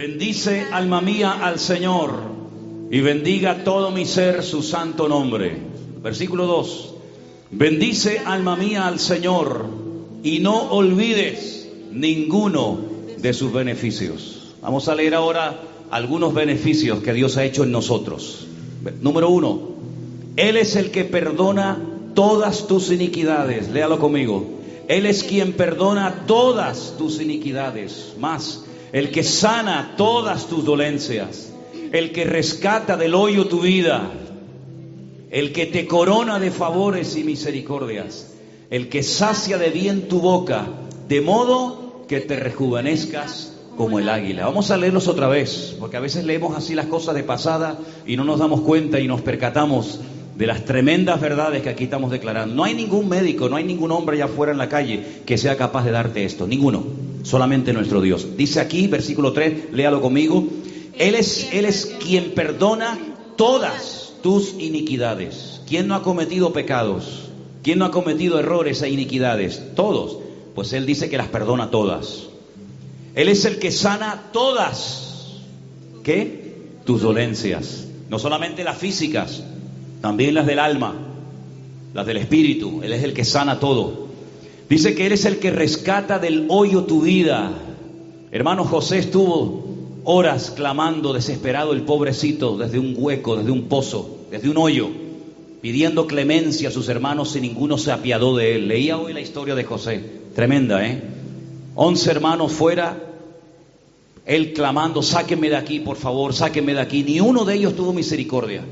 Bendice alma mía al Señor y bendiga todo mi ser su santo nombre. Versículo 2. Bendice alma mía al Señor y no olvides ninguno de sus beneficios. Vamos a leer ahora algunos beneficios que Dios ha hecho en nosotros. Número uno, Él es el que perdona todas tus iniquidades. Léalo conmigo. Él es quien perdona todas tus iniquidades. Más, el que sana todas tus dolencias. El que rescata del hoyo tu vida. El que te corona de favores y misericordias. El que sacia de bien tu boca. De modo que te rejuvenezcas como el águila. Vamos a leerlos otra vez, porque a veces leemos así las cosas de pasada y no nos damos cuenta y nos percatamos de las tremendas verdades que aquí estamos declarando. No hay ningún médico, no hay ningún hombre allá afuera en la calle que sea capaz de darte esto, ninguno, solamente nuestro Dios. Dice aquí, versículo 3, léalo conmigo, Él es, Él es quien perdona todas tus iniquidades. ¿Quién no ha cometido pecados? ¿Quién no ha cometido errores e iniquidades? Todos. Pues Él dice que las perdona todas. Él es el que sana todas, ¿qué? Tus dolencias. No solamente las físicas, también las del alma, las del espíritu. Él es el que sana todo. Dice que Él es el que rescata del hoyo tu vida. Hermano José estuvo horas clamando desesperado el pobrecito desde un hueco, desde un pozo, desde un hoyo, pidiendo clemencia a sus hermanos y ninguno se apiadó de él. Leía hoy la historia de José. Tremenda, ¿eh? Once hermanos fuera, él clamando, sáquenme de aquí, por favor, sáquenme de aquí. Ni uno de ellos tuvo misericordia.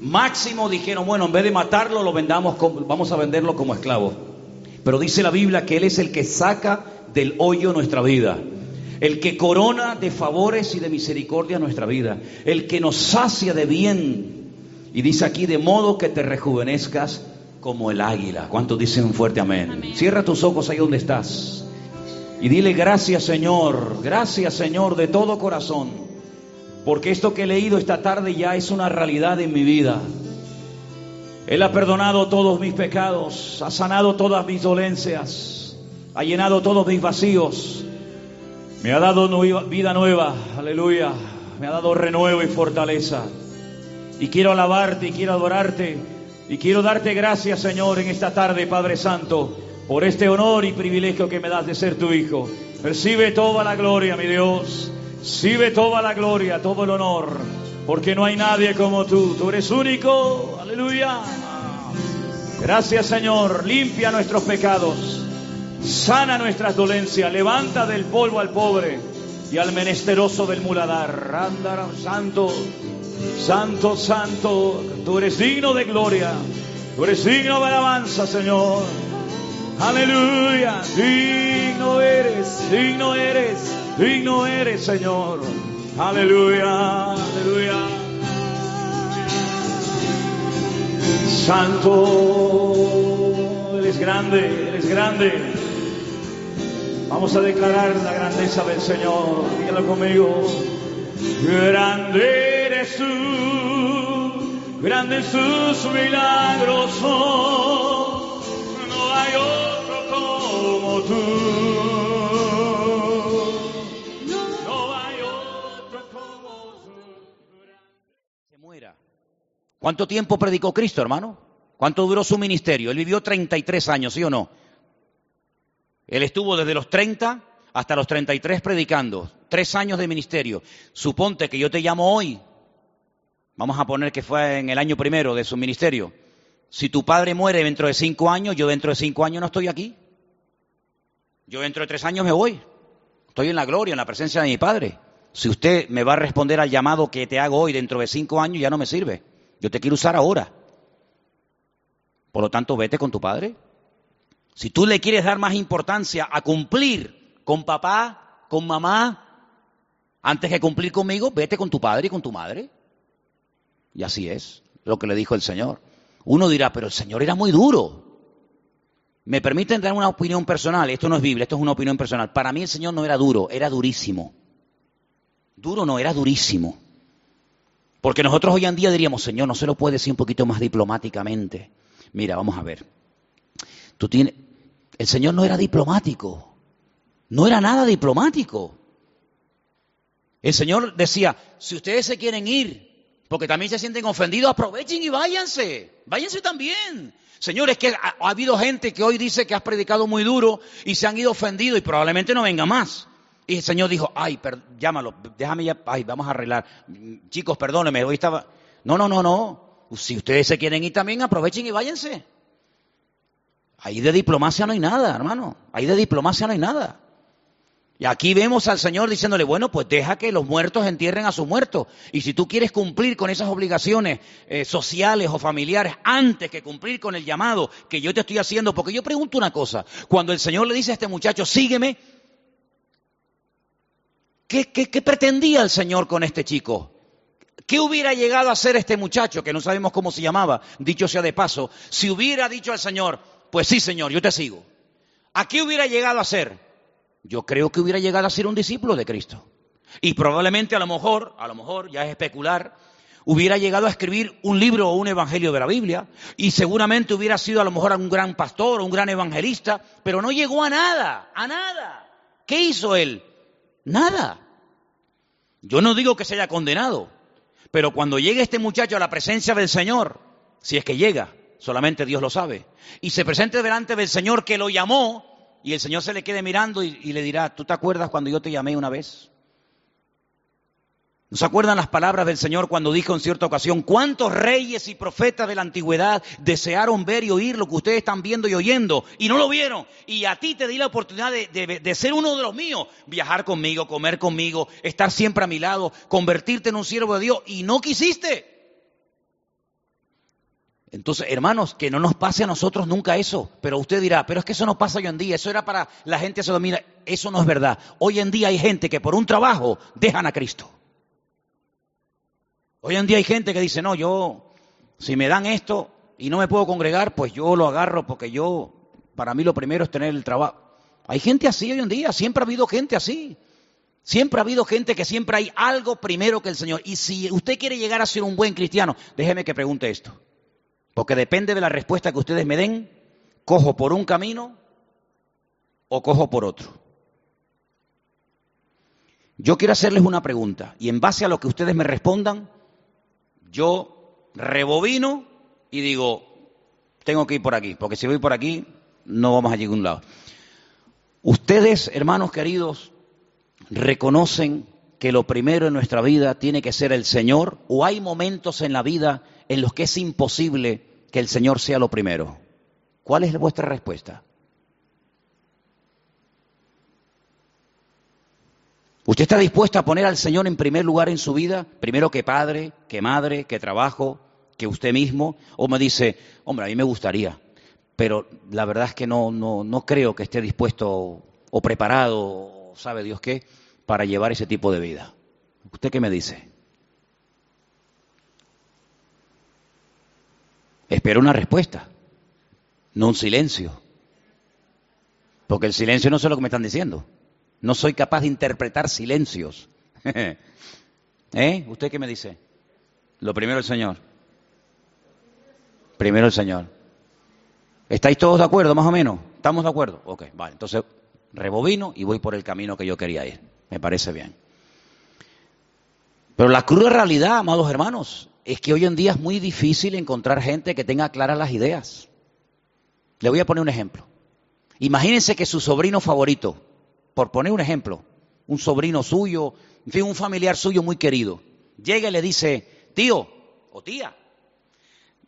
Máximo dijeron, bueno, en vez de matarlo, lo vendamos, vamos a venderlo como esclavo. Pero dice la Biblia que Él es el que saca del hoyo nuestra vida. El que corona de favores y de misericordia nuestra vida. El que nos sacia de bien. Y dice aquí, de modo que te rejuvenezcas como el águila. ¿Cuántos dicen fuerte amén? Cierra tus ojos ahí donde estás. Y dile gracias Señor, gracias Señor de todo corazón. Porque esto que he leído esta tarde ya es una realidad en mi vida. Él ha perdonado todos mis pecados, ha sanado todas mis dolencias, ha llenado todos mis vacíos, me ha dado vida nueva, aleluya, me ha dado renuevo y fortaleza. Y quiero alabarte y quiero adorarte y quiero darte gracias, Señor, en esta tarde, Padre Santo, por este honor y privilegio que me das de ser tu Hijo. Recibe toda la gloria, mi Dios. Recibe toda la gloria, todo el honor, porque no hay nadie como tú. Tú eres único. Aleluya. Gracias, Señor. Limpia nuestros pecados. Sana nuestras dolencias. Levanta del polvo al pobre y al menesteroso del muladar. Santo. Santo, santo, tú eres digno de gloria, tú eres digno de alabanza, Señor. Aleluya, digno eres, digno eres, digno eres, Señor. Aleluya, aleluya. Santo, eres grande, eres grande. Vamos a declarar la grandeza del Señor. Dígalo conmigo. Grande eres tú, grandes sus milagros no hay otro como tú. ¿Cuánto tiempo predicó Cristo, hermano? ¿Cuánto duró su ministerio? Él vivió 33 años, ¿sí o no? Él estuvo desde los 30 hasta los 33 predicando, tres años de ministerio. Suponte que yo te llamo hoy, vamos a poner que fue en el año primero de su ministerio. Si tu padre muere dentro de cinco años, yo dentro de cinco años no estoy aquí. Yo dentro de tres años me voy. Estoy en la gloria, en la presencia de mi padre. Si usted me va a responder al llamado que te hago hoy dentro de cinco años, ya no me sirve. Yo te quiero usar ahora. Por lo tanto, vete con tu padre. Si tú le quieres dar más importancia a cumplir con papá, con mamá, antes que cumplir conmigo, vete con tu padre y con tu madre. Y así es lo que le dijo el Señor. Uno dirá, pero el Señor era muy duro. Me permiten dar una opinión personal, esto no es Biblia, esto es una opinión personal. Para mí el Señor no era duro, era durísimo. Duro no, era durísimo. Porque nosotros hoy en día diríamos, Señor, no se lo puede decir un poquito más diplomáticamente. Mira, vamos a ver. Tú tienes, el Señor no era diplomático. No era nada diplomático. El Señor decía, si ustedes se quieren ir, porque también se sienten ofendidos, aprovechen y váyanse, váyanse también. Señores, que ha, ha, habido gente que hoy dice que has predicado muy duro y se han ido ofendidos y probablemente no venga más. Y el Señor dijo, ay, per, llámalo, déjame ya, ay, vamos a arreglar. Chicos, perdónenme, hoy estaba... No, no, no, no. Si ustedes se quieren ir también, aprovechen y váyanse. Ahí de diplomacia no hay nada, hermano. Ahí de diplomacia no hay nada. Y aquí vemos al Señor diciéndole, bueno, pues deja que los muertos entierren a sus muertos. Y si tú quieres cumplir con esas obligaciones eh, sociales o familiares antes que cumplir con el llamado que yo te estoy haciendo, porque yo pregunto una cosa, cuando el Señor le dice a este muchacho, sígueme, ¿qué, pretendía el Señor con este chico? ¿Qué hubiera llegado a ser este muchacho, que no sabemos cómo se llamaba, dicho sea de paso, si hubiera dicho al Señor, pues sí, Señor, yo te sigo? ¿A qué hubiera llegado a ser? yo creo que hubiera llegado a ser un discípulo de Cristo. Y probablemente a lo mejor, a lo mejor, ya es especular, hubiera llegado a escribir un libro o un evangelio de la Biblia y seguramente hubiera sido a lo mejor un gran pastor o un gran evangelista, pero no llegó a nada, a nada. ¿Qué hizo él? Nada. Yo no digo que se haya condenado, pero cuando llegue este muchacho a la presencia del Señor, si es que llega, solamente Dios lo sabe, y se presente delante del Señor que lo llamó, y el Señor se le quede mirando y, y, le dirá, ¿tú te acuerdas cuando yo te llamé una vez? ¿No se acuerdan las palabras del Señor cuando dijo en cierta ocasión, cuántos reyes y profetas de la antigüedad desearon ver y oír lo que ustedes están viendo y oyendo y no lo vieron? Y a ti te di la oportunidad de, ser uno de los míos, viajar conmigo, comer conmigo, estar siempre a mi lado, convertirte en un siervo de Dios y no quisiste. Entonces, hermanos, que no nos pase a nosotros nunca eso. Pero usted dirá, pero es que eso no pasa hoy en día. Eso era para la gente se domina. Eso no es verdad. Hoy en día hay gente que por un trabajo dejan a Cristo. Hoy en día hay gente que dice, no, yo, si me dan esto y no me puedo congregar, pues yo lo agarro porque yo, para mí lo primero es tener el trabajo. Hay gente así hoy en día. Siempre ha habido gente así. Siempre ha habido gente que siempre hay algo primero que el Señor. Y si usted quiere llegar a ser un buen cristiano, déjeme que pregunte esto. Porque depende de la respuesta que ustedes me den, cojo por un camino o cojo por otro. Yo quiero hacerles una pregunta y en base a lo que ustedes me respondan, yo rebobino y digo, tengo que ir por aquí, porque si voy por aquí no vamos a llegar a un lado. Ustedes, hermanos queridos, reconocen que lo primero en nuestra vida tiene que ser el Señor o hay momentos en la vida en los que es imposible que el Señor sea lo primero? ¿Cuál es vuestra respuesta? ¿Usted está dispuesto a poner al Señor en primer lugar en su vida? Primero que padre, que madre, que trabajo, que usted mismo. O me dice, hombre, a mí me gustaría, pero la verdad es que no, no, no creo que esté dispuesto o preparado, sabe Dios qué, para llevar ese tipo de vida. ¿Usted qué me dice? Espero una respuesta, no un silencio. Porque el silencio no sé lo que me están diciendo. No soy capaz de interpretar silencios. ¿Eh? ¿Usted qué me dice? Lo primero el Señor. Primero el Señor. ¿Estáis todos de acuerdo, más o menos? ¿Estamos de acuerdo? Ok, vale. Entonces rebobino y voy por el camino que yo quería ir. Me parece bien. Pero la cruda realidad, amados hermanos, es que hoy en día es muy difícil encontrar gente que tenga claras las ideas. Le voy a poner un ejemplo. Imagínense que su sobrino favorito, por poner un ejemplo, un sobrino suyo, en fin, un familiar suyo muy querido, llega y le dice, tío o tía,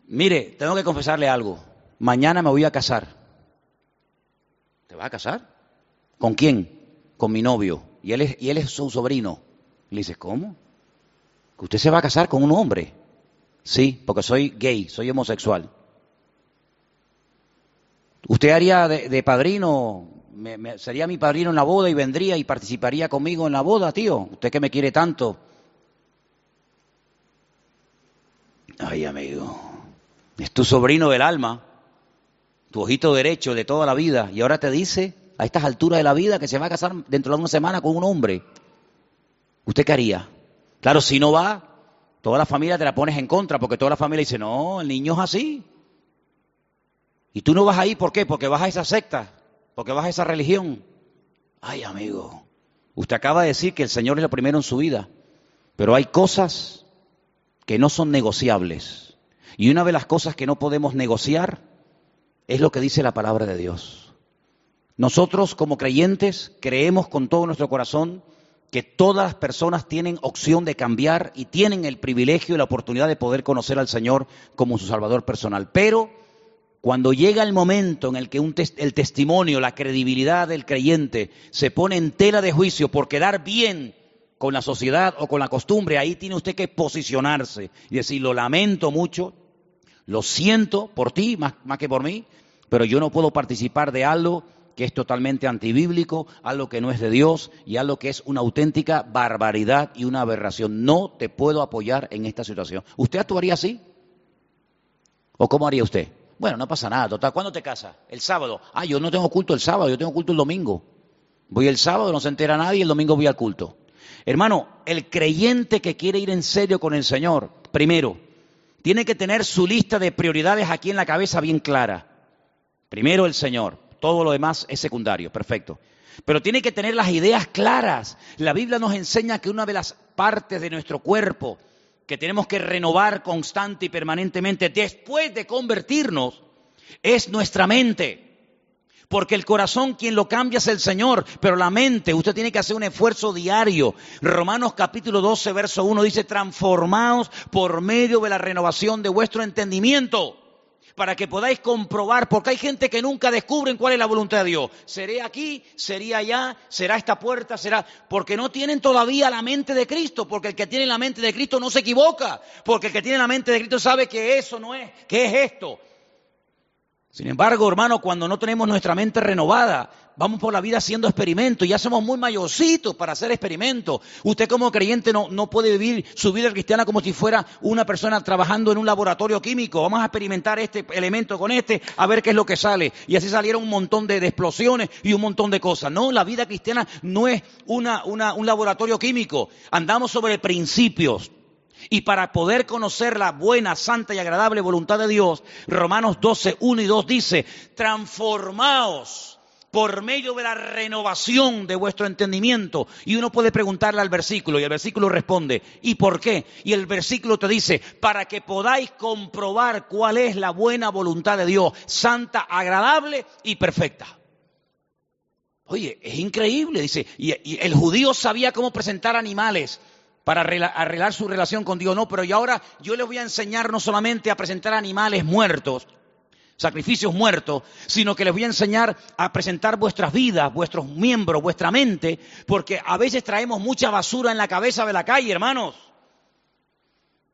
mire, tengo que confesarle algo, mañana me voy a casar. ¿Te vas a casar? ¿Con quién? Con mi novio. Y él es, y él es su sobrino. le dice, ¿cómo? ¿Que usted se va a casar con un hombre? Sí, porque soy gay, soy homosexual. ¿Usted haría de padrino, me, sería mi padrino en la boda y vendría y participaría conmigo en la boda, tío? ¿Usted que me quiere tanto? Ay, amigo, es tu sobrino del alma, tu ojito derecho de toda la vida, y ahora te dice, a estas alturas de la vida, que se va a casar dentro de una semana con un hombre. ¿Usted qué haría? Claro, si no va, toda la familia te la pones en contra, porque toda la familia dice, no, el niño es así. Y tú no vas ahí, ¿por qué? Porque vas a esa secta, porque vas a esa religión. Ay, amigo, Usted acaba de decir que el Señor es lo primero en su vida, pero hay cosas que no son negociables. Y una de las cosas que no podemos negociar es lo que dice la palabra de Dios. Nosotros como creyentes creemos con todo nuestro corazón que todas las personas tienen opción de cambiar y tienen el privilegio y la oportunidad de poder conocer al Señor como su Salvador personal. Pero cuando llega el momento en el que el testimonio, la credibilidad del creyente se pone en tela de juicio por quedar bien con la sociedad o con la costumbre, ahí tiene usted que posicionarse y decir, lo lamento mucho, lo siento por ti más, más que por mí, pero yo no puedo participar de algo que es totalmente antibíblico, algo que no es de Dios y algo que es una auténtica barbaridad y una aberración. No te puedo apoyar en esta situación. ¿Usted actuaría así? ¿O cómo haría usted? Bueno, no pasa nada, total. ¿Cuándo te casas? El sábado. Ah, yo no tengo culto el sábado, yo tengo culto el domingo. Voy el sábado, no se entera nadie, el domingo voy al culto. Hermano, el creyente que quiere ir en serio con el Señor, primero, tiene que tener su lista de prioridades aquí en la cabeza bien clara. Primero el Señor, todo lo demás es secundario, perfecto. Pero tiene que tener las ideas claras. La Biblia nos enseña que una de las partes de nuestro cuerpo que tenemos que renovar constante y permanentemente después de convertirnos es nuestra mente. Porque el corazón quien lo cambia es el Señor, pero la mente, usted tiene que hacer un esfuerzo diario. Romanos capítulo 12, verso 1 dice, transformaos por medio de la renovación de vuestro entendimiento para que podáis comprobar, porque hay gente que nunca descubren cuál es la voluntad de Dios. ¿Seré aquí? ¿Sería allá? ¿Será esta puerta? ¿Será? Porque no tienen todavía la mente de Cristo, porque el que tiene la mente de Cristo no se equivoca, porque el que tiene la mente de Cristo sabe que eso no es, que es esto. Sin embargo, hermano, cuando no tenemos nuestra mente renovada, vamos por la vida haciendo experimentos, ya somos muy mayorcitos para hacer experimentos. Usted como creyente no, no puede vivir su vida cristiana como si fuera una persona trabajando en un laboratorio químico. Vamos a experimentar este elemento con este, a ver qué es lo que sale. Y así salieron un montón de, explosiones y un montón de cosas. No, la vida cristiana no es una, una, un laboratorio químico. Andamos sobre principios. Y para poder conocer la buena, santa y agradable voluntad de Dios, Romanos 12, 1 y 2 dice, transformaos por medio de la renovación de vuestro entendimiento. Y uno puede preguntarle al versículo y el versículo responde, ¿y por qué? Y el versículo te dice, para que podáis comprobar cuál es la buena voluntad de Dios, santa, agradable y perfecta. Oye, es increíble, dice, y, el judío sabía cómo presentar animales para arreglar su relación con Dios. No, pero y ahora yo les voy a enseñar no solamente a presentar animales muertos, sacrificios muertos, sino que les voy a enseñar a presentar vuestras vidas, vuestros miembros, vuestra mente, porque a veces traemos mucha basura en la cabeza de la calle, hermanos.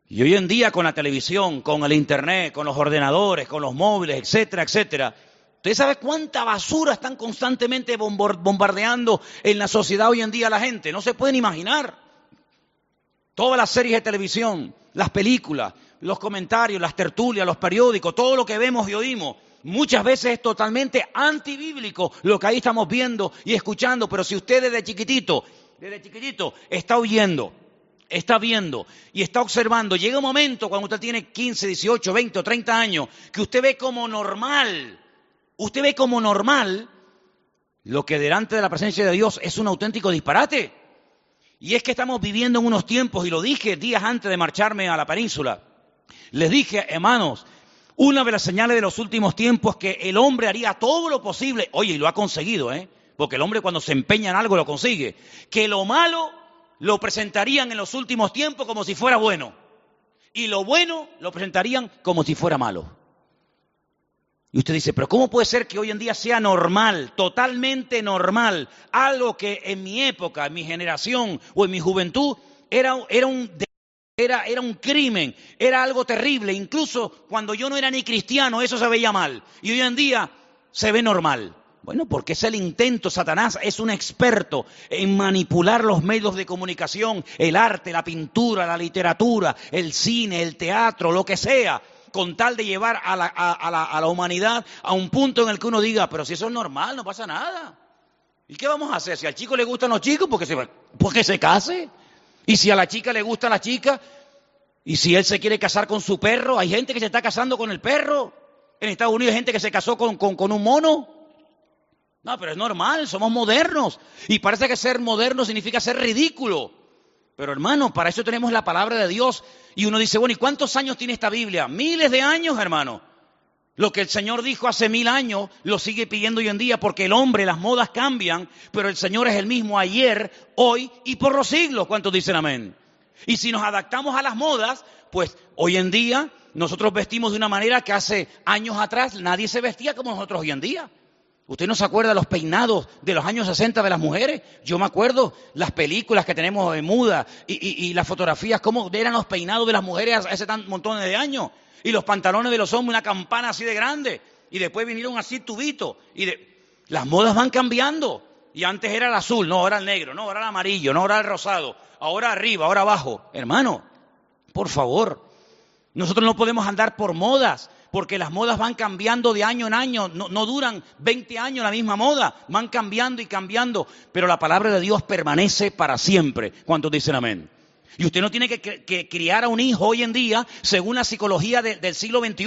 Y hoy en día con la televisión, con el internet, con los ordenadores, con los móviles, etcétera, etcétera, ¿Usted sabe cuánta basura están constantemente bombardeando en la sociedad hoy en día la gente? No se pueden imaginar. Todas las series de televisión, las películas, los comentarios, las tertulias, los periódicos, todo lo que vemos y oímos, muchas veces es totalmente antibíblico lo que ahí estamos viendo y escuchando, pero si usted desde chiquitito, desde chiquitito está oyendo, está viendo y está observando, llega un momento cuando usted tiene 15, 18, 20 o 30 años que usted ve como normal, usted ve como normal lo que delante de la presencia de Dios es un auténtico disparate. Y es que estamos viviendo en unos tiempos, y lo dije días antes de marcharme a la península, les dije, hermanos, una de las señales de los últimos tiempos es que el hombre haría todo lo posible, oye, y lo ha conseguido, ¿eh? Porque el hombre cuando se empeña en algo lo consigue, que lo malo lo presentarían en los últimos tiempos como si fuera bueno, y lo bueno lo presentarían como si fuera malo. Y usted dice, pero ¿cómo puede ser que hoy en día sea normal, totalmente normal, algo que en mi época, en mi generación o en mi juventud era, era un... Era, era, un crimen, era algo terrible. Incluso cuando yo no era ni cristiano, eso se veía mal. Y hoy en día se ve normal. Bueno, porque es el intento. Satanás es un experto en manipular los medios de comunicación, el arte, la pintura, la literatura, el cine, el teatro, lo que sea, con tal de llevar a la, a, la, humanidad a un punto en el que uno diga, pero si eso es normal, no pasa nada. ¿Y qué vamos a hacer? Si al chico le gustan los chicos, porque se, porque se case. Y si a la chica le gusta la chica, y si él se quiere casar con su perro, hay gente que se está casando con el perro. En Estados Unidos hay gente que se casó con, con, con un mono. No, pero es normal, somos modernos. Y parece que ser moderno significa ser ridículo. Pero hermano, para eso tenemos la palabra de Dios. Y uno dice, bueno, ¿y cuántos años tiene esta Biblia? Miles de años, hermano. Lo que el Señor dijo hace mil años lo sigue pidiendo hoy en día porque el hombre, las modas cambian, pero el Señor es el mismo ayer, hoy y por los siglos. ¿Cuántos dicen amén? Y si nos adaptamos a las modas, pues hoy en día nosotros vestimos de una manera que hace años atrás nadie se vestía como nosotros hoy en día. ¿Usted no se acuerda los peinados de los años 60 de las mujeres? Yo me acuerdo las películas que tenemos de muda y, las fotografías, cómo eran los peinados de las mujeres hace tan montones de años. Y los pantalones de los hombres, una campana así de grande. Y después vinieron así tubitos. Y las modas van cambiando. Y antes era el azul, no, ahora el negro, no, ahora el amarillo, no, ahora el rosado, ahora arriba, ahora abajo. Hermano, por favor, nosotros no podemos andar por modas, porque las modas van cambiando de año en año, no, duran 20 años la misma moda, van cambiando y cambiando, pero la palabra de Dios permanece para siempre. ¿Cuántos dicen amén? Y usted no tiene que, criar a un hijo hoy en día según la psicología del siglo XXI.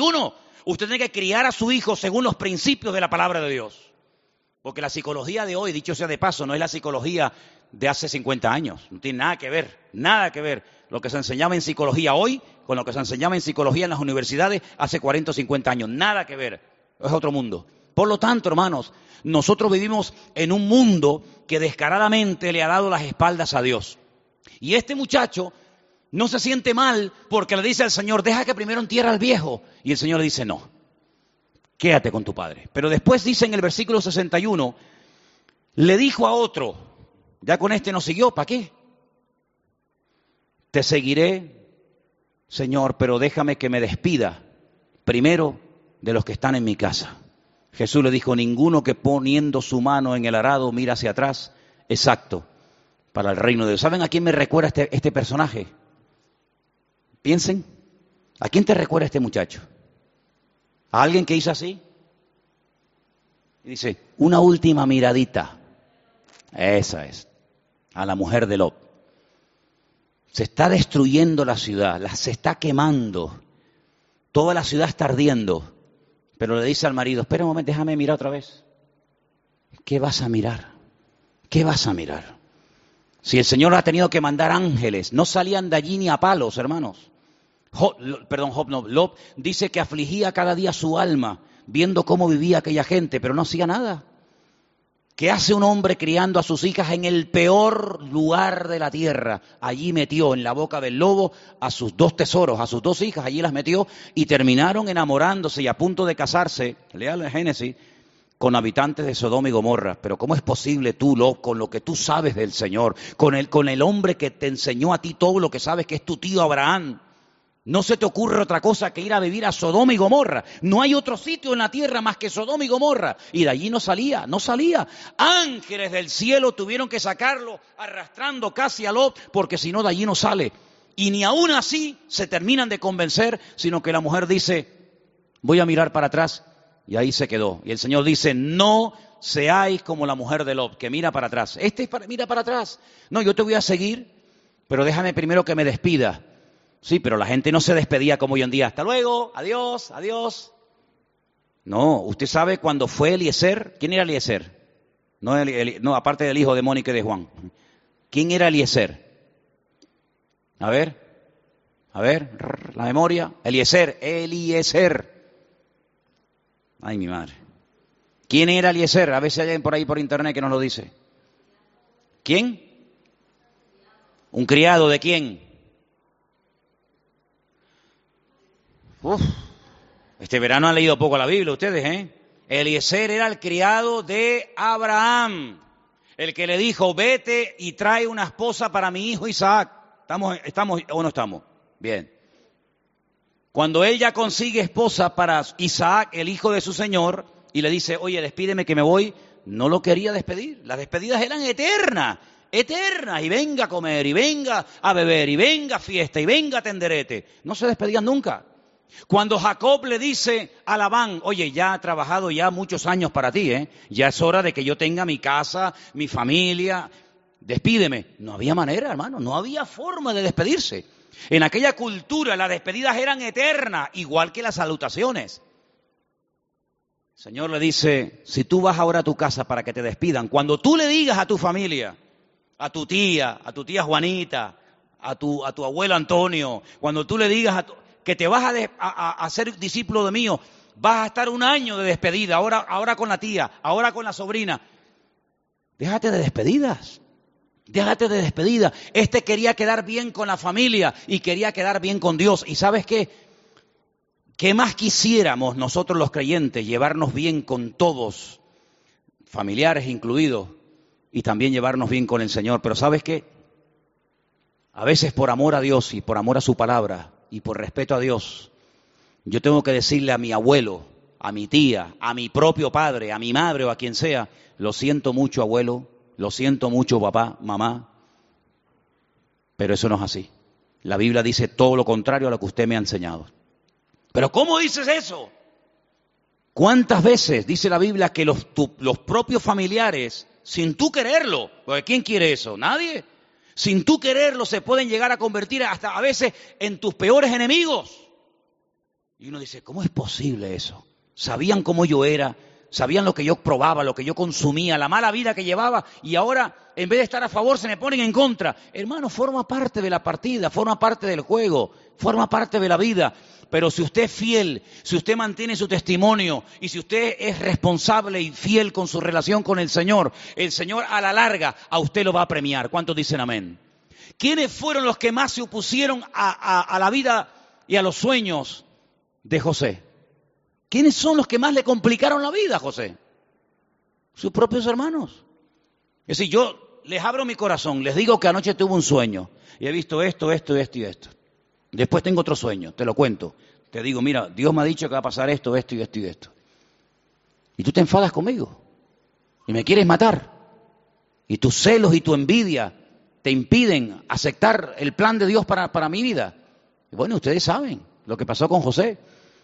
Usted tiene que criar a su hijo según los principios de la palabra de Dios. Porque la psicología de hoy, dicho sea de paso, no es la psicología de hace 50 años. No tiene nada que ver, nada que ver lo que se enseñaba en psicología hoy con lo que se enseñaba en psicología en las universidades hace 40 o 50 años. Nada que ver. Es otro mundo. Por lo tanto, hermanos, nosotros vivimos en un mundo que descaradamente le ha dado las espaldas a Dios. Y este muchacho no se siente mal porque le dice al Señor, deja que primero entierre al viejo. Y el Señor dice, no, quédate con tu padre. Pero después dice en el versículo 61, le dijo a otro, ya con este no siguió, ¿para qué? Te seguiré, Señor, pero déjame que me despida primero de los que están en mi casa. Jesús le dijo, ninguno que poniendo su mano en el arado mira hacia atrás, exacto, para el reino de Dios. ¿Saben a quién me recuerda este, este personaje? Piensen, ¿a quién te recuerda este muchacho? ¿A alguien que hizo así? Y dice, una última miradita. Esa es. A la mujer de Lot. Se está destruyendo la ciudad, la, se está quemando. Toda la ciudad está ardiendo. Pero le dice al marido, espera un momento, déjame mirar otra vez. ¿Qué vas a mirar? ¿Qué vas a mirar? Si el Señor ha tenido que mandar ángeles, no salían de allí ni a palos, hermanos perdón, Job no, Lob dice que afligía cada día su alma viendo cómo vivía aquella gente, pero no hacía nada. ¿Qué hace un hombre criando a sus hijas en el peor lugar de la tierra? Allí metió en la boca del lobo a sus dos tesoros, a sus dos hijas, allí las metió y terminaron enamorándose y a punto de casarse, lea el Génesis, con habitantes de Sodoma y Gomorra. Pero ¿cómo es posible tú, Lob, con lo que tú sabes del Señor, con el, con el hombre que te enseñó a ti todo lo que sabes que es tu tío Abraham? No se te ocurre otra cosa que ir a vivir a Sodoma y Gomorra. No hay otro sitio en la tierra más que Sodoma y Gomorra. Y de allí no salía, no salía. Ángeles del cielo tuvieron que sacarlo arrastrando casi a Lot, porque si no de allí no sale. Y ni aún así se terminan de convencer, sino que la mujer dice, voy a mirar para atrás. Y ahí se quedó. Y el Señor dice, no seáis como la mujer de Lot, que mira para atrás. Este es para, mira para atrás. No, yo te voy a seguir, pero déjame primero que me despida Sí, pero la gente no se despedía como hoy en día. Hasta luego, adiós, adiós. No, usted sabe cuando fue Eliezer. ¿Quién era Eliezer? No, no, aparte del hijo de Mónica y de Juan. ¿Quién era Eliezer? A ver, a ver, la memoria. Eliezer, Eliezer. Ay, mi madre. ¿Quién era Eliezer? A si hay alguien por ahí por internet que nos lo dice. ¿Quién? ¿Un criado de quién? este verano han leído poco la Biblia ustedes, ¿eh? Eliezer era el criado de Abraham, el que le dijo, vete y trae una esposa para mi hijo Isaac. ¿Estamos, estamos o no estamos? Bien. Cuando ella consigue esposa para Isaac, el hijo de su señor, y le dice, oye, despídeme que me voy, no lo quería despedir. Las despedidas eran eternas, eternas, y venga a comer, y venga a beber, y venga a fiesta, y venga a tenderete. No se despedían nunca. Cuando Jacob le dice a Labán, oye, ya he trabajado ya muchos años para ti, ¿eh? ya es hora de que yo tenga mi casa, mi familia, despídeme. No había manera, hermano, no había forma de despedirse. En aquella cultura las despedidas eran eternas, igual que las salutaciones. El Señor le dice, si tú vas ahora a tu casa para que te despidan, cuando tú le digas a tu familia, a tu tía, a tu tía Juanita, a tu, a tu abuelo Antonio, cuando tú le digas que te vas a, a, ser discípulo de mío, vas a estar un año de despedida, ahora con la tía, ahora con la sobrina. Déjate de despedidas. Déjate de despedida. Este quería quedar bien con la familia y quería quedar bien con Dios. ¿Y sabes qué? ¿Qué más quisiéramos nosotros los creyentes? Llevarnos bien con todos, familiares incluidos, y también llevarnos bien con el Señor. Pero ¿sabes qué? A veces por amor a Dios y por amor a su palabra y por respeto a Dios, yo tengo que decirle a mi abuelo, a mi tía, a mi propio padre, a mi madre o a quien sea, lo siento mucho abuelo, lo siento mucho papá, mamá, pero eso no es así. La Biblia dice todo lo contrario a lo que usted me ha enseñado. Pero ¿cómo dices eso? ¿Cuántas veces dice la Biblia que los, propios familiares, sin tú quererlo, porque ¿quién quiere eso? Nadie. Sin tú quererlo se pueden llegar a convertir hasta a veces en tus peores enemigos. Y uno dice, ¿cómo es posible eso? Sabían cómo yo era, sabían lo que yo probaba, lo que yo consumía, la mala vida que llevaba y ahora en vez de estar a favor se me ponen en contra. Hermano, forma parte de la partida, forma parte del juego, forma parte de la vida. Pero si usted es fiel, si usted mantiene su testimonio y si usted es responsable y fiel con su relación con el Señor, el Señor a la larga a usted lo va a premiar. ¿Cuántos dicen amén? ¿Quiénes fueron los que más se opusieron a, a la vida y a los sueños de José? ¿Quiénes son los que más le complicaron la vida José? Sus propios hermanos. Es decir, yo les abro mi corazón, les digo que anoche tuve un sueño y he visto esto, esto, esto y esto. Después tengo otro sueño, te lo cuento. Te digo, mira, Dios me ha dicho que va a pasar esto, esto y esto y esto. Y tú te enfadas conmigo y me quieres matar. Y tus celos y tu envidia te impiden aceptar el plan de Dios para, para mi vida. Y bueno, ustedes saben lo que pasó con José.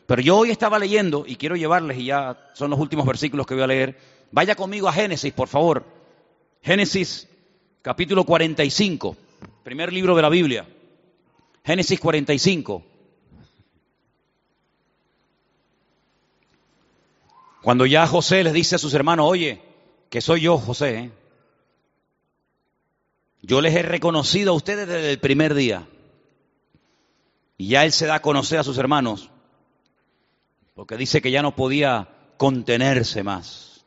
Pero yo hoy estaba leyendo y quiero llevarles, y ya son los últimos versículos que voy a leer. Vaya conmigo a Génesis, por favor. Génesis capítulo 45, primer libro de la Biblia. Génesis 45. Cuando ya José les dice a sus hermanos, oye, que soy yo, José, ¿eh? yo les he reconocido a ustedes desde el primer día. Y ya él se da a conocer a sus hermanos, porque dice que ya no podía contenerse más.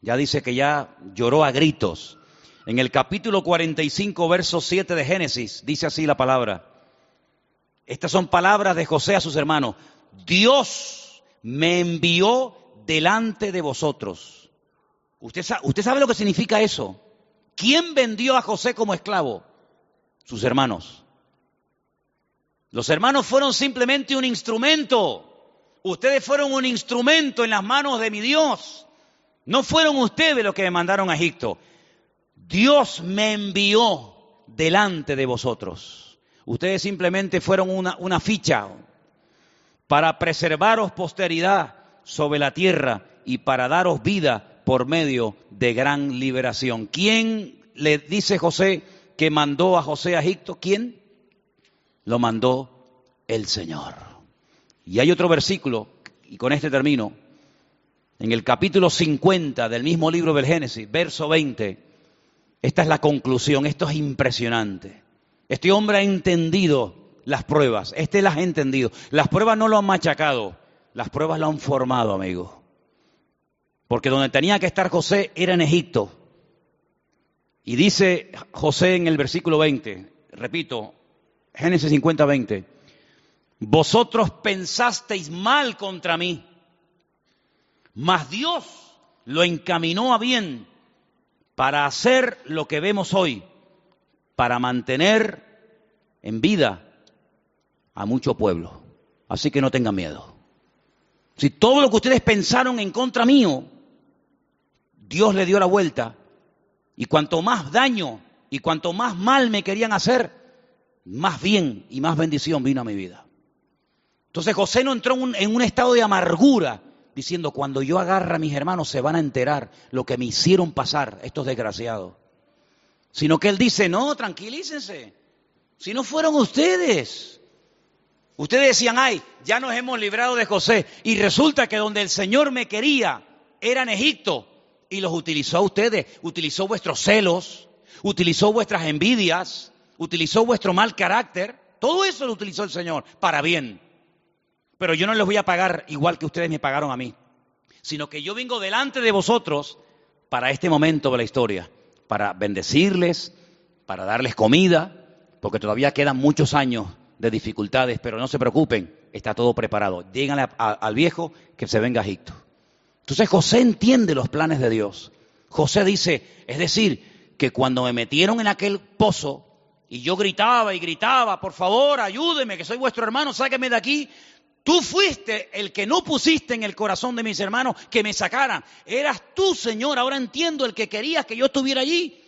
Ya dice que ya lloró a gritos. En el capítulo 45, verso 7 de Génesis, dice así la palabra. Estas son palabras de José a sus hermanos. Dios me envió delante de vosotros. ¿Usted ¿Usted sabe lo que significa eso? ¿Quién vendió a José como esclavo? Sus hermanos. Los hermanos fueron simplemente un instrumento. Ustedes fueron un instrumento en las manos de mi Dios. No fueron ustedes los que me mandaron a Egipto. Dios me envió delante de vosotros. Ustedes simplemente fueron una, una ficha para preservaros posteridad sobre la tierra y para daros vida por medio de gran liberación. ¿Quién le dice José que mandó a José a Egipto? ¿Quién? Lo mandó el Señor. Y hay otro versículo, y con este termino, en el capítulo 50 del mismo libro del Génesis, verso 20, esta es la conclusión, esto es impresionante. Este hombre ha entendido las pruebas, este las ha entendido. Las pruebas no lo han machacado, las pruebas lo han formado, amigo. Porque donde tenía que estar José era en Egipto. Y dice José en el versículo 20, repito, Génesis 50, 20, vosotros pensasteis mal contra mí, mas Dios lo encaminó a bien para hacer lo que vemos hoy para mantener en vida a mucho pueblo. Así que no tengan miedo. Si todo lo que ustedes pensaron en contra mío, Dios le dio la vuelta. Y cuanto más daño y cuanto más mal me querían hacer, más bien y más bendición vino a mi vida. Entonces José no entró en un estado de amargura, diciendo, cuando yo agarra a mis hermanos se van a enterar lo que me hicieron pasar estos desgraciados sino que él dice, no, tranquilícense, si no fueron ustedes, Ustedes decían, ay, ya nos hemos librado de José. Y resulta que donde el Señor me quería era en Egipto. Y los utilizó a ustedes. Utilizó vuestros celos, utilizó vuestras envidias, utilizó vuestro mal carácter. Todo eso lo utilizó el Señor para bien. Pero yo no les voy a pagar igual que ustedes me pagaron a mí. Sino que yo vengo delante de vosotros para este momento de la historia. Para bendecirles, para darles comida, porque todavía quedan muchos años de dificultades, pero no se preocupen, está todo preparado. Díganle al viejo que se venga a Egipto. Entonces José entiende los planes de Dios. José dice, es decir, que cuando me metieron en aquel pozo y yo gritaba y gritaba, por favor, ayúdeme, que soy vuestro hermano, sáqueme de aquí. Tú fuiste el que no pusiste en el corazón de mis hermanos que me sacaran. Eras tú, Señor, ahora entiendo el que querías que yo estuviera allí.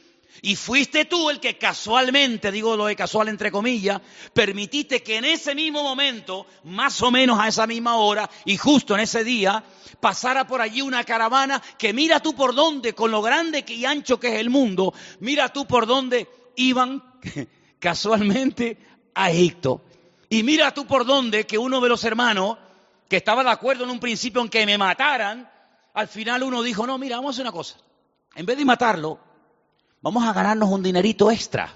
Y fuiste tú el que casualmente, digo lo de casual entre comillas, permitiste que en ese mismo momento, más o menos a esa misma hora y justo en ese día, pasara por allí una caravana que mira tú por dónde, con lo grande y ancho que es el mundo, mira tú por dónde iban casualmente a Egipto. Y mira tú por dónde que uno de los hermanos, que estaba de acuerdo en un principio en que me mataran, al final uno dijo, no, mira, vamos a hacer una cosa. En vez de matarlo, vamos a ganarnos un dinerito extra.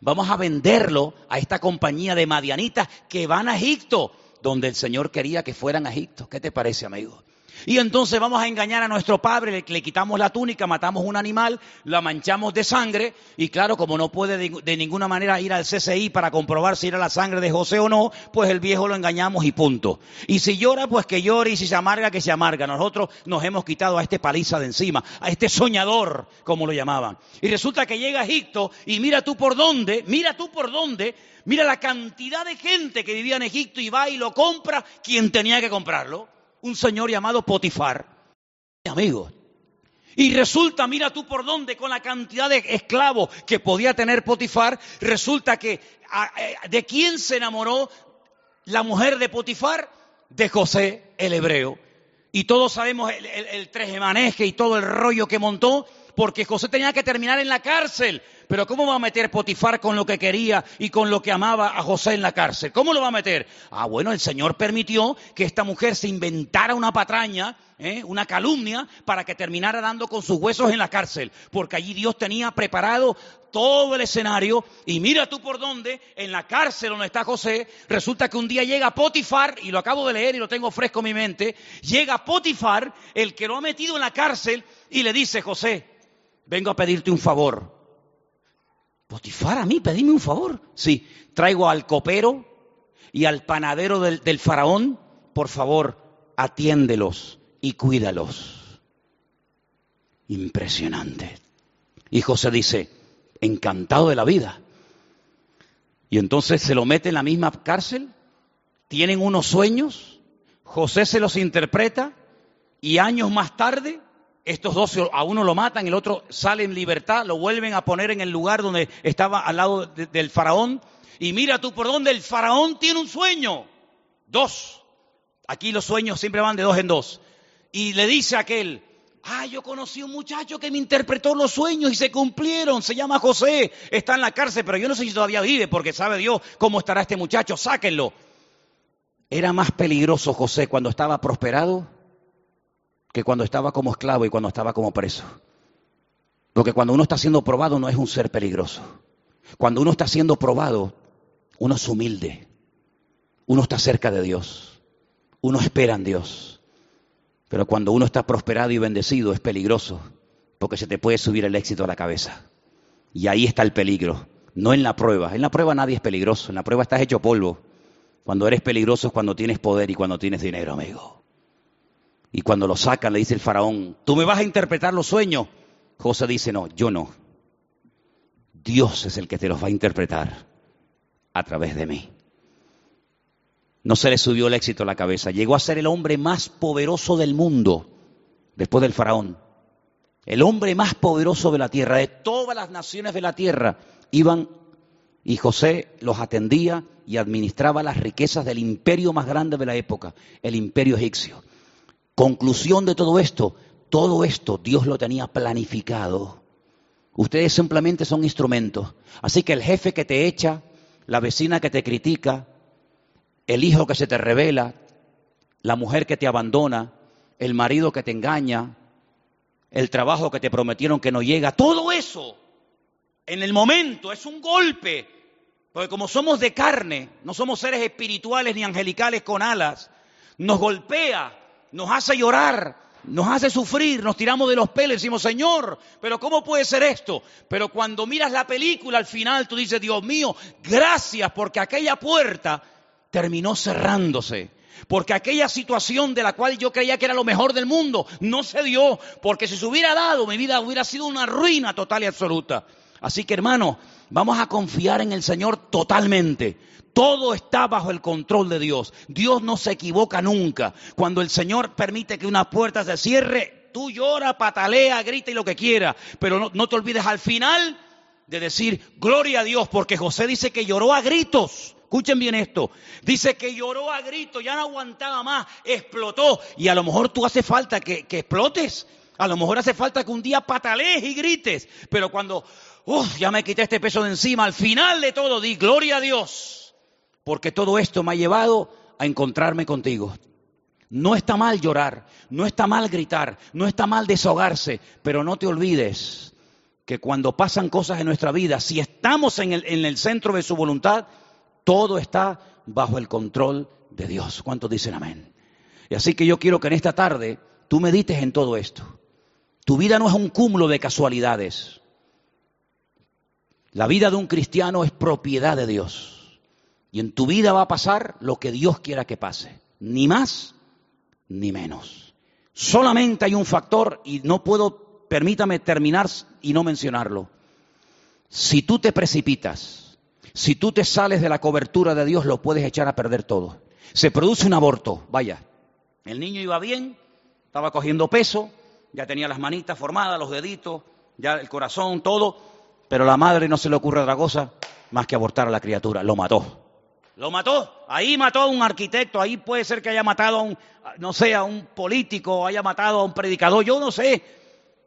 Vamos a venderlo a esta compañía de madianitas que van a Egipto, donde el Señor quería que fueran a Egipto. ¿Qué te parece, amigo? Y entonces vamos a engañar a nuestro padre, le, quitamos la túnica, matamos un animal, la manchamos de sangre y claro, como no puede de, ninguna manera ir al CCI para comprobar si era la sangre de José o no, pues el viejo lo engañamos y punto. Y si llora, pues que llore y si se amarga, que se amarga. Nosotros nos hemos quitado a este paliza de encima, a este soñador, como lo llamaban. Y resulta que llega a Egipto y mira tú por dónde, mira tú por dónde, mira la cantidad de gente que vivía en Egipto y va y lo compra quien tenía que comprarlo un señor llamado Potifar, amigo. Y resulta, mira tú por dónde, con la cantidad de esclavos que podía tener Potifar, resulta que eh, ¿de quién se enamoró la mujer de Potifar? De José, el hebreo. Y todos sabemos el, el, y todo el rollo que montó, porque José tenía que terminar en la cárcel. Pero ¿cómo va a meter Potifar con lo que quería y con lo que amaba a José en la cárcel? ¿Cómo lo va a meter? Ah, bueno, el Señor permitió que esta mujer se inventara una patraña, ¿eh? una calumnia, para que terminara dando con sus huesos en la cárcel. Porque allí Dios tenía preparado todo el escenario y mira tú por dónde, en la cárcel donde está José, resulta que un día llega Potifar, y lo acabo de leer y lo tengo fresco en mi mente, llega Potifar, el que lo ha metido en la cárcel, y le dice, José, vengo a pedirte un favor. Potifar, a mí, pedime un favor. Sí, traigo al copero y al panadero del, del faraón, por favor, atiéndelos y cuídalos. Impresionante. Y José dice, encantado de la vida. Y entonces se lo mete en la misma cárcel, tienen unos sueños, José se los interpreta y años más tarde estos dos a uno lo matan, el otro sale en libertad, lo vuelven a poner en el lugar donde estaba al lado del faraón. Y mira tú por dónde el faraón tiene un sueño. Dos. Aquí los sueños siempre van de dos en dos. Y le dice a aquel, ah, yo conocí un muchacho que me interpretó los sueños y se cumplieron. Se llama José, está en la cárcel, pero yo no sé si todavía vive porque sabe Dios cómo estará este muchacho. Sáquenlo. Era más peligroso José cuando estaba prosperado que cuando estaba como esclavo y cuando estaba como preso. Porque cuando uno está siendo probado no es un ser peligroso. Cuando uno está siendo probado, uno es humilde. Uno está cerca de Dios. Uno espera en Dios. Pero cuando uno está prosperado y bendecido es peligroso porque se te puede subir el éxito a la cabeza. Y ahí está el peligro, no en la prueba. En la prueba nadie es peligroso, en la prueba estás hecho polvo. Cuando eres peligroso es cuando tienes poder y cuando tienes dinero, amigo. Y cuando lo sacan, le dice el faraón, ¿tú me vas a interpretar los sueños? José dice, no, yo no. Dios es el que te los va a interpretar a través de mí. No se le subió el éxito a la cabeza. Llegó a ser el hombre más poderoso del mundo después del faraón. El hombre más poderoso de la tierra, de todas las naciones de la tierra, iban y José los atendía y administraba las riquezas del imperio más grande de la época, el imperio egipcio. Conclusión de todo esto, todo esto Dios lo tenía planificado. Ustedes simplemente son instrumentos. Así que el jefe que te echa, la vecina que te critica, el hijo que se te revela, la mujer que te abandona, el marido que te engaña, el trabajo que te prometieron que no llega, todo eso en el momento es un golpe, porque como somos de carne, no somos seres espirituales ni angelicales con alas, nos golpea, nos hace llorar, nos hace sufrir, nos tiramos de los pelos decimos, Señor, pero ¿cómo puede ser esto? Pero cuando miras la película al final tú dices, Dios mío, gracias porque aquella puerta terminó cerrándose. Porque aquella situación de la cual yo creía que era lo mejor del mundo no se dio. Porque si se hubiera dado, mi vida hubiera sido una ruina total y absoluta. Así que hermano, vamos a confiar en el Señor totalmente. Todo está bajo el control de Dios. Dios no se equivoca nunca. Cuando el Señor permite que una puerta se cierre, tú llora, patalea, grita y lo que quiera. Pero no, te olvides al final de decir, gloria a Dios, porque José dice que lloró a gritos. Escuchen bien esto. Dice que lloró a gritos, ya no aguantaba más, explotó. Y a lo mejor tú hace falta que, que explotes. A lo mejor hace falta que un día patalees y grites. Pero cuando, uff, ya me quité este peso de encima, al final de todo di, gloria a Dios porque todo esto me ha llevado a encontrarme contigo. No está mal llorar, no está mal gritar, no está mal desahogarse, pero no te olvides que cuando pasan cosas en nuestra vida, si estamos en el, centro de su voluntad, todo está bajo el control de Dios. ¿Cuántos dicen amén? Y así que yo quiero que en esta tarde tú medites en todo esto. Tu vida no es un cúmulo de casualidades. La vida de un cristiano es propiedad de Dios. Y en tu vida va a pasar lo que Dios quiera que pase, ni más ni menos. Solamente hay un factor y no puedo, permítame terminar y no mencionarlo. Si tú te precipitas, si tú te sales de la cobertura de Dios, lo puedes echar a perder todo. Se produce un aborto, vaya. El niño iba bien, estaba cogiendo peso, ya tenía las manitas formadas, los deditos, ya el corazón, todo, pero a la madre no se le ocurre otra cosa más que abortar a la criatura, lo mató. Lo mató. Ahí mató a un arquitecto. Ahí puede ser que haya matado a un, no sé, a un político, haya matado a un predicador. Yo no sé.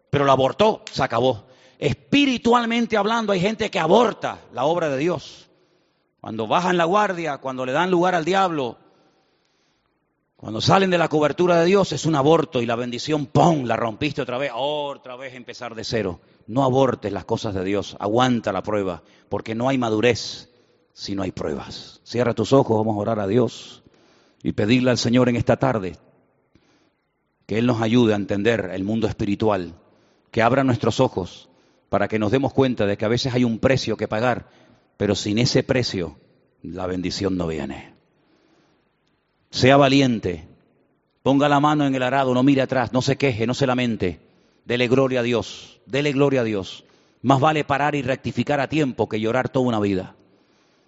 Pero lo abortó. Se acabó. Espiritualmente hablando, hay gente que aborta la obra de Dios. Cuando bajan la guardia, cuando le dan lugar al diablo, cuando salen de la cobertura de Dios, es un aborto y la bendición, ¡pum!, la rompiste otra vez, otra vez empezar de cero. No abortes las cosas de Dios, aguanta la prueba, porque no hay madurez si no hay pruebas. Cierra tus ojos, vamos a orar a Dios y pedirle al Señor en esta tarde que Él nos ayude a entender el mundo espiritual, que abra nuestros ojos para que nos demos cuenta de que a veces hay un precio que pagar, pero sin ese precio la bendición no viene. Sea valiente, ponga la mano en el arado, no mire atrás, no se queje, no se lamente, dele gloria a Dios, dele gloria a Dios. Más vale parar y rectificar a tiempo que llorar toda una vida.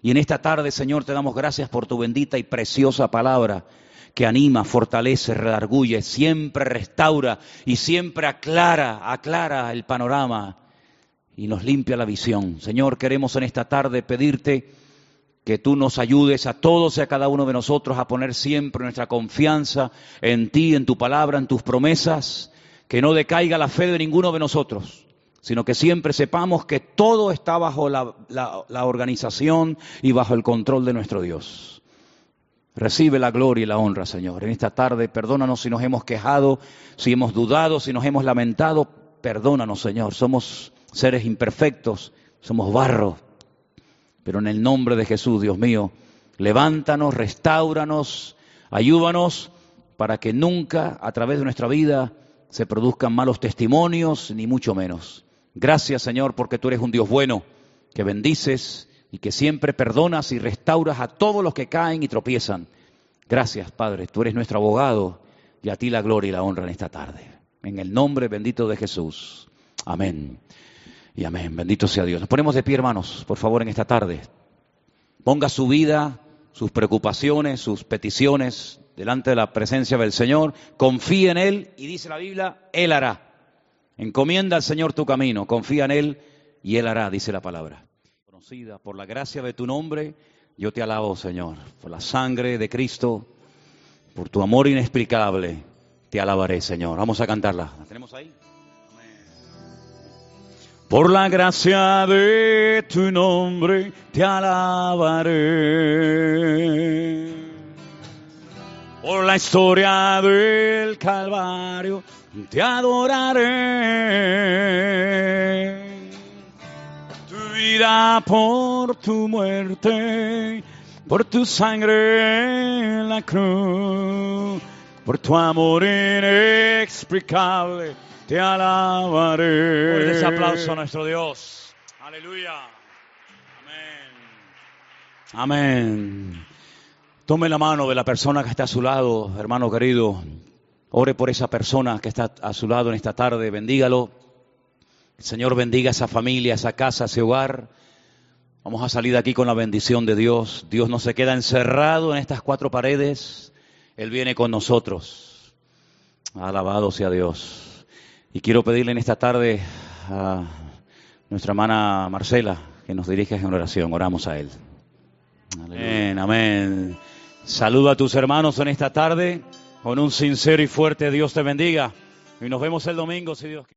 Y en esta tarde, Señor, te damos gracias por tu bendita y preciosa palabra que anima, fortalece, redarguye, siempre restaura y siempre aclara, aclara el panorama y nos limpia la visión. Señor, queremos en esta tarde pedirte que tú nos ayudes a todos y a cada uno de nosotros a poner siempre nuestra confianza en ti, en tu palabra, en tus promesas, que no decaiga la fe de ninguno de nosotros sino que siempre sepamos que todo está bajo la, organización y bajo el control de nuestro Dios. Recibe la gloria y la honra, Señor. En esta tarde, perdónanos si nos hemos quejado, si hemos dudado, si nos hemos lamentado. Perdónanos, Señor. Somos seres imperfectos, somos barro. Pero en el nombre de Jesús, Dios mío, levántanos, restauranos, ayúdanos para que nunca a través de nuestra vida se produzcan malos testimonios, ni mucho menos. Gracias Señor porque tú eres un Dios bueno, que bendices y que siempre perdonas y restauras a todos los que caen y tropiezan. Gracias Padre, tú eres nuestro abogado y a ti la gloria y la honra en esta tarde. En el nombre bendito de Jesús. Amén. Y amén. Bendito sea Dios. Nos ponemos de pie, hermanos, por favor, en esta tarde. Ponga su vida, sus preocupaciones, sus peticiones delante de la presencia del Señor. Confíe en Él y dice la Biblia, Él hará. Encomienda al Señor tu camino, confía en Él y Él hará, dice la palabra. Conocida por la gracia de tu nombre, yo te alabo, Señor, por la sangre de Cristo, por tu amor inexplicable, te alabaré, Señor. Vamos a cantarla. ¿La tenemos ahí? Por la gracia de tu nombre te alabaré. Por la historia del Calvario te adoraré. Tu vida por tu muerte, por tu sangre en la cruz, por tu amor inexplicable te alabaré. Fuerte ese aplauso a nuestro Dios. Aleluya. Amén. Tome la mano de la persona que está a su lado, hermano querido. Ore por esa persona que está a su lado en esta tarde. Bendígalo. El Señor bendiga a esa familia, a esa casa, a ese hogar. Vamos a salir de aquí con la bendición de Dios. Dios no se queda encerrado en estas cuatro paredes. Él viene con nosotros. Alabado sea Dios. Y quiero pedirle en esta tarde a nuestra hermana Marcela que nos dirija en oración. Oramos a Él. Amén, amén. Saludo a tus hermanos en esta tarde con un sincero y fuerte Dios te bendiga. Y nos vemos el domingo si Dios quiere.